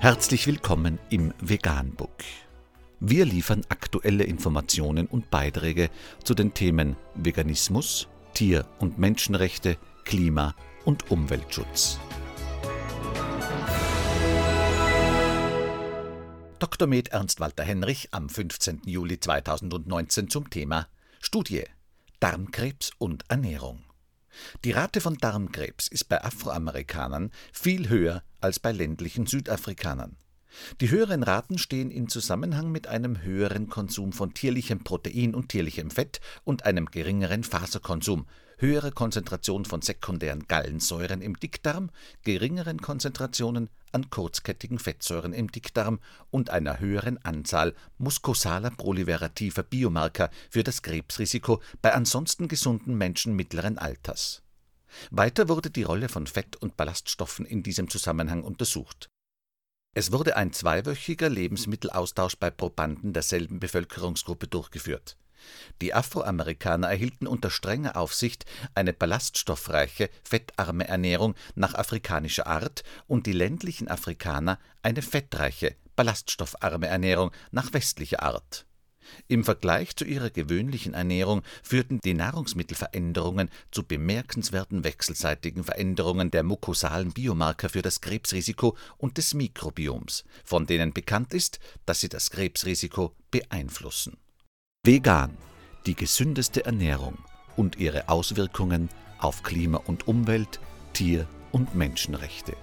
Herzlich willkommen im Veganbook. Wir liefern aktuelle Informationen und Beiträge zu den Themen Veganismus, Tier- und Menschenrechte, Klima- und Umweltschutz. Dr. Med Ernst Walter Henrich am 15. Juli 2019 zum Thema Studie Darmkrebs und Ernährung. Die Rate von Darmkrebs ist bei Afroamerikanern viel höher als bei ländlichen Südafrikanern. Die höheren Raten stehen in Zusammenhang mit einem höheren Konsum von tierlichem Protein und tierlichem Fett und einem geringeren Faserkonsum, höhere Konzentration von sekundären Gallensäuren im Dickdarm, geringeren Konzentrationen an kurzkettigen Fettsäuren im Dickdarm und einer höheren Anzahl mukosaler proliferativer Biomarker für das Krebsrisiko bei ansonsten gesunden Menschen mittleren Alters. Weiter wurde die Rolle von Fett und Ballaststoffen in diesem Zusammenhang untersucht. Es wurde ein zweiwöchiger Lebensmittelaustausch bei Probanden derselben Bevölkerungsgruppe durchgeführt. Die Afroamerikaner erhielten unter strenger Aufsicht eine ballaststoffreiche, fettarme Ernährung nach afrikanischer Art und die ländlichen Afrikaner eine fettreiche, ballaststoffarme Ernährung nach westlicher Art. Im Vergleich zu ihrer gewöhnlichen Ernährung führten die Nahrungsmittelveränderungen zu bemerkenswerten wechselseitigen Veränderungen der mukosalen Biomarker für das Krebsrisiko und des Mikrobioms, von denen bekannt ist, dass sie das Krebsrisiko beeinflussen. Vegan, die gesündeste Ernährung und ihre Auswirkungen auf Klima und Umwelt, Tier- und Menschenrechte.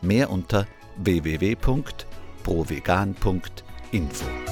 Mehr unter www.provegan.info.